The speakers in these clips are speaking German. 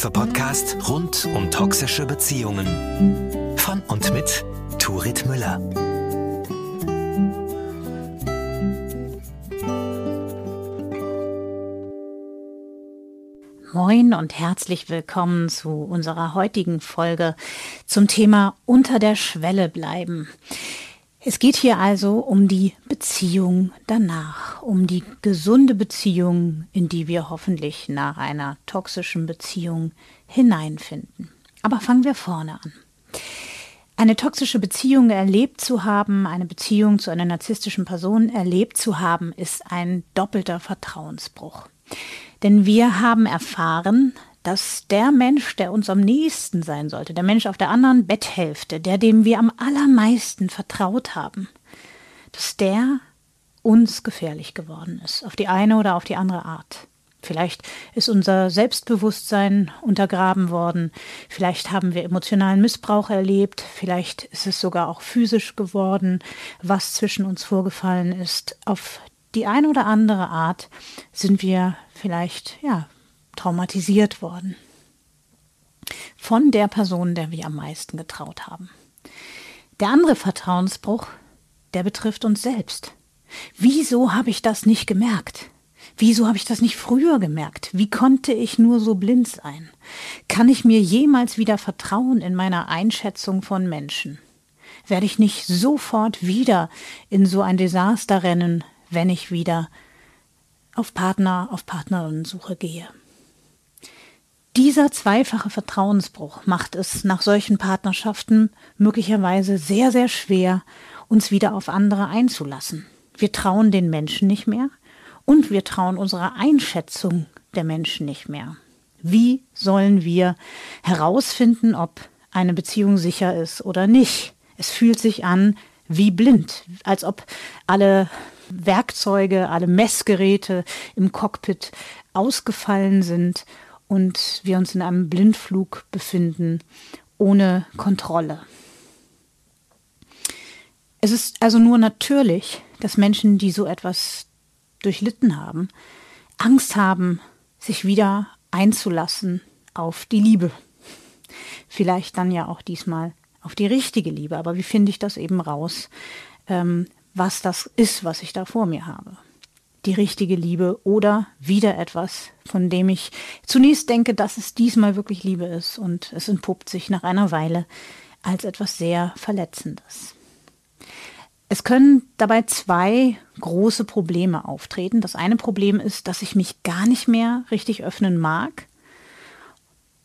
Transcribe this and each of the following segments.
Selbsthilfe-Podcast rund um toxische Beziehungen. Von und mit Turit Müller. Moin und herzlich willkommen zu unserer heutigen Folge zum Thema Unter der Schwelle bleiben. Es geht hier also um die Beziehung danach, um die gesunde Beziehung, in die wir hoffentlich nach einer toxischen Beziehung hineinfinden. Aber fangen wir vorne an. Eine toxische Beziehung erlebt zu haben, eine Beziehung zu einer narzisstischen Person erlebt zu haben, ist ein doppelter Vertrauensbruch. Denn wir haben erfahren, dass der Mensch, der uns am nächsten sein sollte, der Mensch auf der anderen Betthälfte, der dem wir am allermeisten vertraut haben, dass der uns gefährlich geworden ist, auf die eine oder auf die andere Art. Vielleicht ist unser Selbstbewusstsein untergraben worden, vielleicht haben wir emotionalen Missbrauch erlebt, vielleicht ist es sogar auch physisch geworden, was zwischen uns vorgefallen ist. Auf die eine oder andere Art sind wir vielleicht, ja, traumatisiert worden. Von der Person, der wir am meisten getraut haben. Der andere Vertrauensbruch, der betrifft uns selbst. Wieso habe ich das nicht gemerkt? Wieso habe ich das nicht früher gemerkt? Wie konnte ich nur so blind sein? Kann ich mir jemals wieder vertrauen in meiner Einschätzung von Menschen? Werde ich nicht sofort wieder in so ein Desaster rennen, wenn ich wieder auf Partner, auf Partnerinnensuche gehe? Dieser zweifache Vertrauensbruch macht es nach solchen Partnerschaften möglicherweise sehr, sehr schwer, uns wieder auf andere einzulassen. Wir trauen den Menschen nicht mehr und wir trauen unserer Einschätzung der Menschen nicht mehr. Wie sollen wir herausfinden, ob eine Beziehung sicher ist oder nicht? Es fühlt sich an wie blind, als ob alle Werkzeuge, alle Messgeräte im Cockpit ausgefallen sind und wir uns in einem Blindflug befinden, ohne Kontrolle. Es ist also nur natürlich, dass Menschen, die so etwas durchlitten haben, Angst haben, sich wieder einzulassen auf die Liebe. Vielleicht dann ja auch diesmal auf die richtige Liebe. Aber wie finde ich das eben raus, ähm, was das ist, was ich da vor mir habe? Die richtige Liebe oder wieder etwas, von dem ich zunächst denke, dass es diesmal wirklich Liebe ist und es entpuppt sich nach einer Weile als etwas sehr Verletzendes. Es können dabei zwei große Probleme auftreten. Das eine Problem ist, dass ich mich gar nicht mehr richtig öffnen mag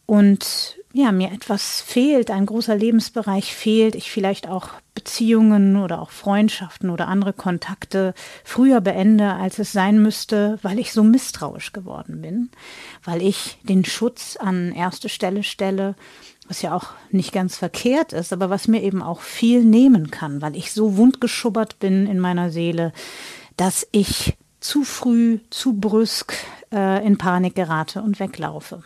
und ja, mir etwas fehlt, ein großer Lebensbereich fehlt, ich vielleicht auch Beziehungen oder auch Freundschaften oder andere Kontakte früher beende, als es sein müsste, weil ich so misstrauisch geworden bin, weil ich den Schutz an erste Stelle stelle, was ja auch nicht ganz verkehrt ist, aber was mir eben auch viel nehmen kann, weil ich so wundgeschubbert bin in meiner Seele, dass ich zu früh, zu brüsk äh, in Panik gerate und weglaufe.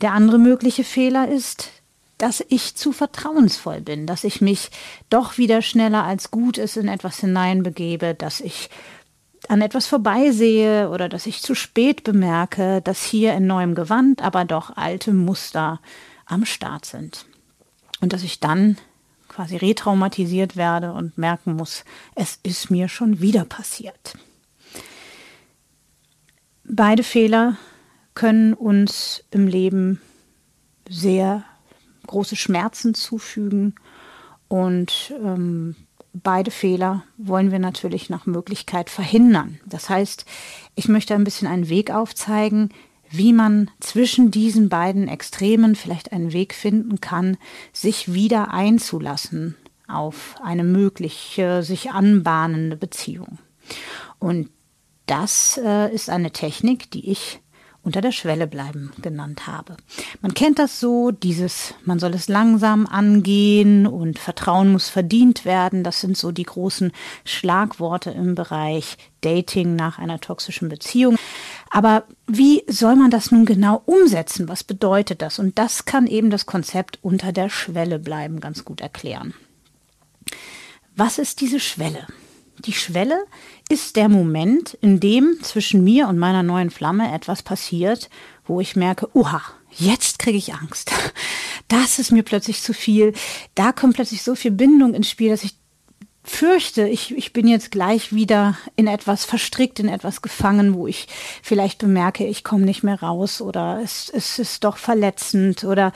Der andere mögliche Fehler ist, dass ich zu vertrauensvoll bin, dass ich mich doch wieder schneller als gut ist in etwas hineinbegebe, dass ich an etwas vorbeisehe oder dass ich zu spät bemerke, dass hier in neuem Gewand aber doch alte Muster am Start sind. Und dass ich dann quasi retraumatisiert werde und merken muss, es ist mir schon wieder passiert. Beide Fehler können uns im Leben sehr große Schmerzen zufügen und ähm, beide Fehler wollen wir natürlich nach Möglichkeit verhindern. Das heißt, ich möchte ein bisschen einen Weg aufzeigen, wie man zwischen diesen beiden Extremen vielleicht einen Weg finden kann, sich wieder einzulassen auf eine mögliche, sich anbahnende Beziehung. Und das äh, ist eine Technik, die ich unter der Schwelle bleiben genannt habe. Man kennt das so, dieses, man soll es langsam angehen und Vertrauen muss verdient werden. Das sind so die großen Schlagworte im Bereich Dating nach einer toxischen Beziehung. Aber wie soll man das nun genau umsetzen? Was bedeutet das? Und das kann eben das Konzept unter der Schwelle bleiben ganz gut erklären. Was ist diese Schwelle? Die Schwelle ist der Moment, in dem zwischen mir und meiner neuen Flamme etwas passiert, wo ich merke, uha, jetzt kriege ich Angst. Das ist mir plötzlich zu viel. Da kommt plötzlich so viel Bindung ins Spiel, dass ich fürchte, ich, ich bin jetzt gleich wieder in etwas verstrickt, in etwas gefangen, wo ich vielleicht bemerke, ich komme nicht mehr raus oder es, es ist doch verletzend oder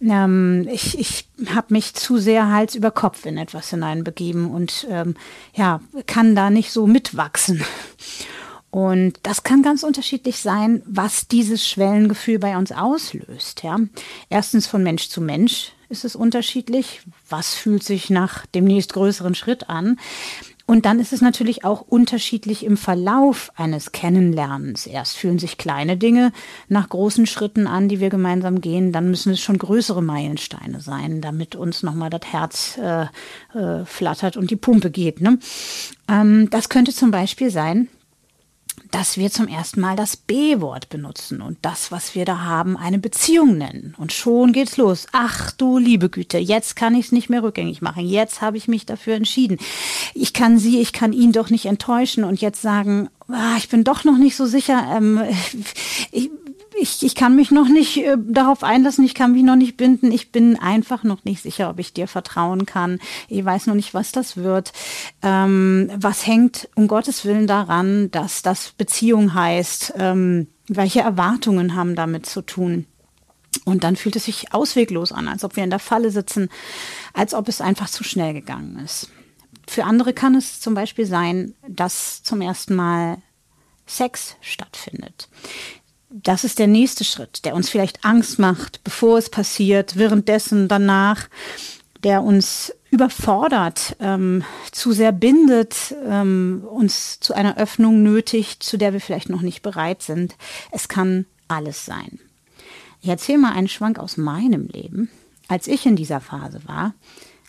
ähm, ich, ich habe mich zu sehr Hals über Kopf in etwas hineinbegeben und ähm, ja, kann da nicht so mitwachsen. Und das kann ganz unterschiedlich sein, was dieses Schwellengefühl bei uns auslöst. Ja? Erstens von Mensch zu Mensch ist es unterschiedlich. Was fühlt sich nach dem nächstgrößeren Schritt an? Und dann ist es natürlich auch unterschiedlich im Verlauf eines Kennenlernens. Erst fühlen sich kleine Dinge nach großen Schritten an, die wir gemeinsam gehen. Dann müssen es schon größere Meilensteine sein, damit uns nochmal das Herz äh, äh, flattert und die Pumpe geht. Ne? Ähm, das könnte zum Beispiel sein, dass wir zum ersten Mal das B-Wort benutzen und das, was wir da haben, eine Beziehung nennen. Und schon geht's los. Ach du liebe Güte, jetzt kann ich es nicht mehr rückgängig machen. Jetzt habe ich mich dafür entschieden. Ich kann sie, ich kann ihn doch nicht enttäuschen und jetzt sagen, ah, ich bin doch noch nicht so sicher. Ähm, ich, ich, ich kann mich noch nicht äh, darauf einlassen, ich kann mich noch nicht binden. Ich bin einfach noch nicht sicher, ob ich dir vertrauen kann. Ich weiß noch nicht, was das wird. Ähm, was hängt um Gottes Willen daran, dass das Beziehung heißt? Ähm, welche Erwartungen haben damit zu tun? Und dann fühlt es sich ausweglos an, als ob wir in der Falle sitzen, als ob es einfach zu schnell gegangen ist. Für andere kann es zum Beispiel sein, dass zum ersten Mal Sex stattfindet das ist der nächste Schritt, der uns vielleicht Angst macht, bevor es passiert, währenddessen, danach, der uns überfordert, ähm, zu sehr bindet, ähm, uns zu einer Öffnung nötigt, zu der wir vielleicht noch nicht bereit sind. Es kann alles sein. Ich erzähle mal einen Schwank aus meinem Leben. Als ich in dieser Phase war,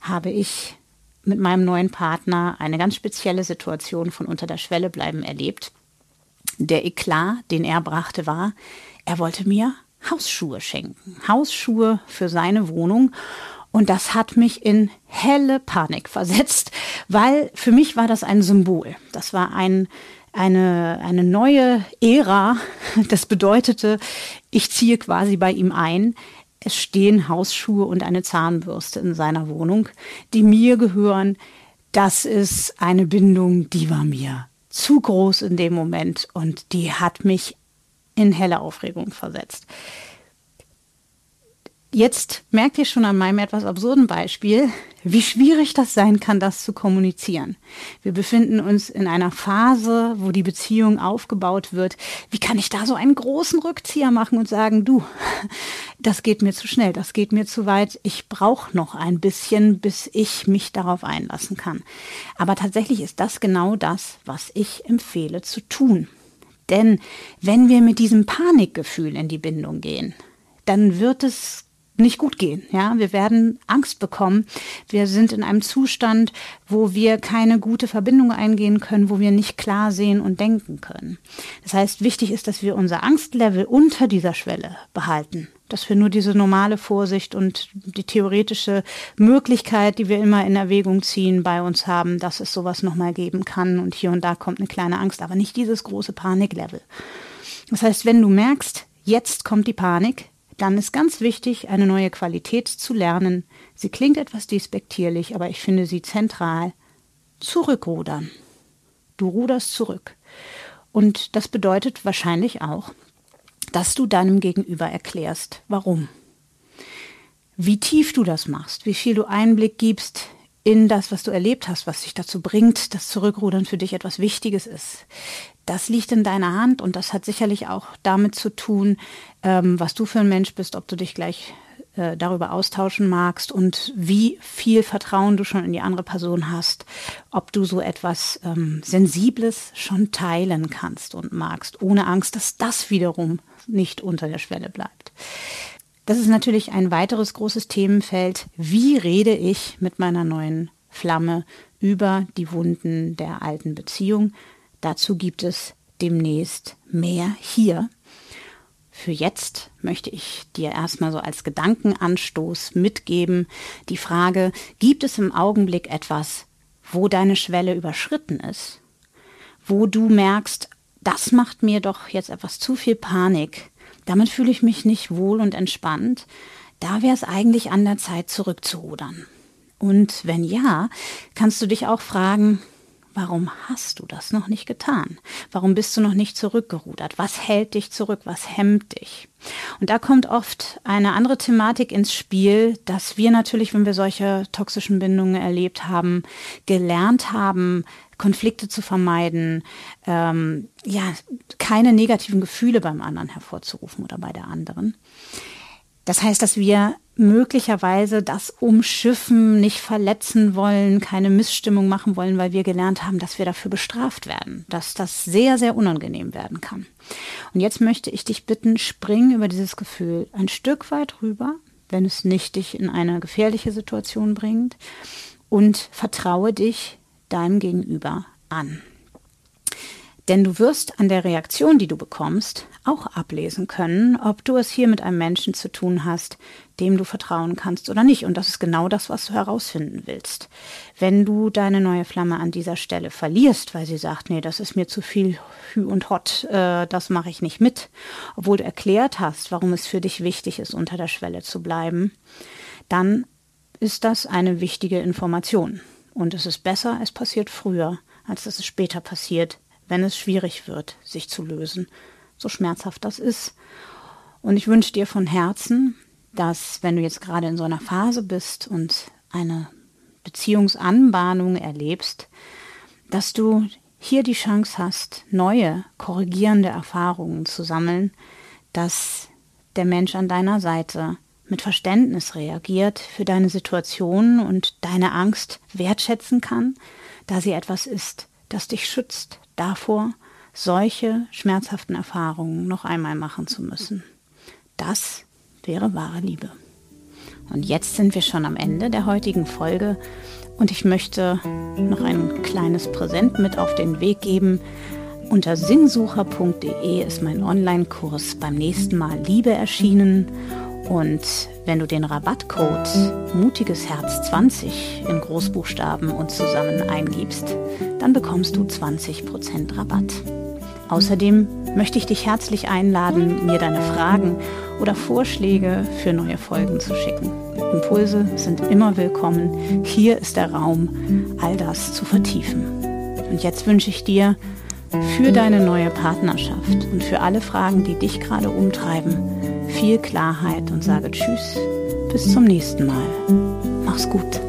habe ich mit meinem neuen Partner eine ganz spezielle Situation von unter der Schwelle bleiben erlebt. Der Eklat, den er brachte, war, er wollte mir Hausschuhe schenken. Hausschuhe für seine Wohnung. Und das hat mich in helle Panik versetzt, weil für mich war das ein Symbol. Das war ein, eine, eine neue Ära. Das bedeutete, ich ziehe quasi bei ihm ein. Es stehen Hausschuhe und eine Zahnbürste in seiner Wohnung, die mir gehören. Das ist eine Bindung, die war mir zu groß in dem Moment und die hat mich in helle Aufregung versetzt. Jetzt merkt ihr schon an meinem etwas absurden Beispiel, wie schwierig das sein kann, das zu kommunizieren. Wir befinden uns in einer Phase, wo die Beziehung aufgebaut wird. Wie kann ich da so einen großen Rückzieher machen und sagen, du, das geht mir zu schnell, das geht mir zu weit, ich brauche noch ein bisschen, bis ich mich darauf einlassen kann. Aber tatsächlich ist das genau das, was ich empfehle zu tun. Denn wenn wir mit diesem Panikgefühl in die Bindung gehen, dann wird es nicht gut gehen. Ja, wir werden Angst bekommen. Wir sind in einem Zustand, wo wir keine gute Verbindung eingehen können, wo wir nicht klar sehen und denken können. Das heißt, wichtig ist, dass wir unser Angstlevel unter dieser Schwelle behalten. Dass wir nur diese normale Vorsicht und die theoretische Möglichkeit, die wir immer in Erwägung ziehen, bei uns haben, dass es sowas nochmal geben kann. Und hier und da kommt eine kleine Angst, aber nicht dieses große Paniklevel. Das heißt, wenn du merkst, jetzt kommt die Panik, dann ist ganz wichtig, eine neue Qualität zu lernen. Sie klingt etwas despektierlich, aber ich finde sie zentral. Zurückrudern. Du ruderst zurück. Und das bedeutet wahrscheinlich auch, dass du deinem Gegenüber erklärst, warum. Wie tief du das machst, wie viel du Einblick gibst in das, was du erlebt hast, was dich dazu bringt, dass Zurückrudern für dich etwas Wichtiges ist das liegt in deiner Hand und das hat sicherlich auch damit zu tun, ähm, was du für ein Mensch bist, ob du dich gleich äh, darüber austauschen magst und wie viel Vertrauen du schon in die andere Person hast, ob du so etwas ähm, Sensibles schon teilen kannst und magst, ohne Angst, dass das wiederum nicht unter der Schwelle bleibt. Das ist natürlich ein weiteres großes Themenfeld. Wie rede ich mit meiner neuen Flamme über die Wunden der alten Beziehung? Dazu gibt es demnächst mehr hier. Für jetzt möchte ich dir erstmal so als Gedankenanstoß mitgeben die Frage, gibt es im Augenblick etwas, wo deine Schwelle überschritten ist? Wo du merkst, das macht mir doch jetzt etwas zu viel Panik. damit fühle ich mich nicht wohl und entspannt. Da wäre es eigentlich an der Zeit, zurückzurudern. Und wenn ja, kannst du dich auch fragen, Warum hast du das noch nicht getan? Warum bist du noch nicht zurückgerudert? Was hält dich zurück? Was hemmt dich? Und da kommt oft eine andere Thematik ins Spiel, dass wir natürlich, wenn wir solche toxischen Bindungen erlebt haben, gelernt haben, Konflikte zu vermeiden, ähm, ja, keine negativen Gefühle beim anderen hervorzurufen oder bei der anderen. Das heißt, dass wir möglicherweise das Umschiffen nicht verletzen wollen, keine Missstimmung machen wollen, weil wir gelernt haben, dass wir dafür bestraft werden, dass das sehr, sehr unangenehm werden kann. Und jetzt möchte ich dich bitten, spring über dieses Gefühl ein Stück weit rüber, wenn es nicht dich in eine gefährliche Situation bringt und vertraue dich deinem Gegenüber an. Denn du wirst an der Reaktion, die du bekommst, auch ablesen können, ob du es hier mit einem Menschen zu tun hast, dem du vertrauen kannst oder nicht. Und das ist genau das, was du herausfinden willst. Wenn du deine neue Flamme an dieser Stelle verlierst, weil sie sagt, nee, das ist mir zu viel Hü und Hot, äh, das mache ich nicht mit, obwohl du erklärt hast, warum es für dich wichtig ist, unter der Schwelle zu bleiben, dann ist das eine wichtige Information. Und es ist besser, es passiert früher, als dass es später passiert, wenn es schwierig wird, sich zu lösen, so schmerzhaft das ist. Und ich wünsche dir von Herzen, dass wenn du jetzt gerade in so einer Phase bist und eine Beziehungsanbahnung erlebst, dass du hier die Chance hast, neue, korrigierende Erfahrungen zu sammeln, dass der Mensch an deiner Seite mit Verständnis reagiert für deine Situation und deine Angst wertschätzen kann, da sie etwas ist, das dich schützt, davor, solche schmerzhaften Erfahrungen noch einmal machen zu müssen. Das wäre wahre Liebe. Und jetzt sind wir schon am Ende der heutigen Folge und ich möchte noch ein kleines Präsent mit auf den Weg geben. Unter sinnsucher.de ist mein Online-Kurs beim nächsten Mal Liebe erschienen und wenn du den Rabattcode Mutiges Herz 20 in Großbuchstaben und zusammen eingibst, dann bekommst du 20% Rabatt. Außerdem möchte ich dich herzlich einladen, mir deine Fragen oder Vorschläge für neue Folgen zu schicken. Impulse sind immer willkommen. Hier ist der Raum, all das zu vertiefen. Und jetzt wünsche ich dir für deine neue Partnerschaft und für alle Fragen, die dich gerade umtreiben, viel Klarheit und sage Tschüss, bis zum nächsten Mal. Mach's gut.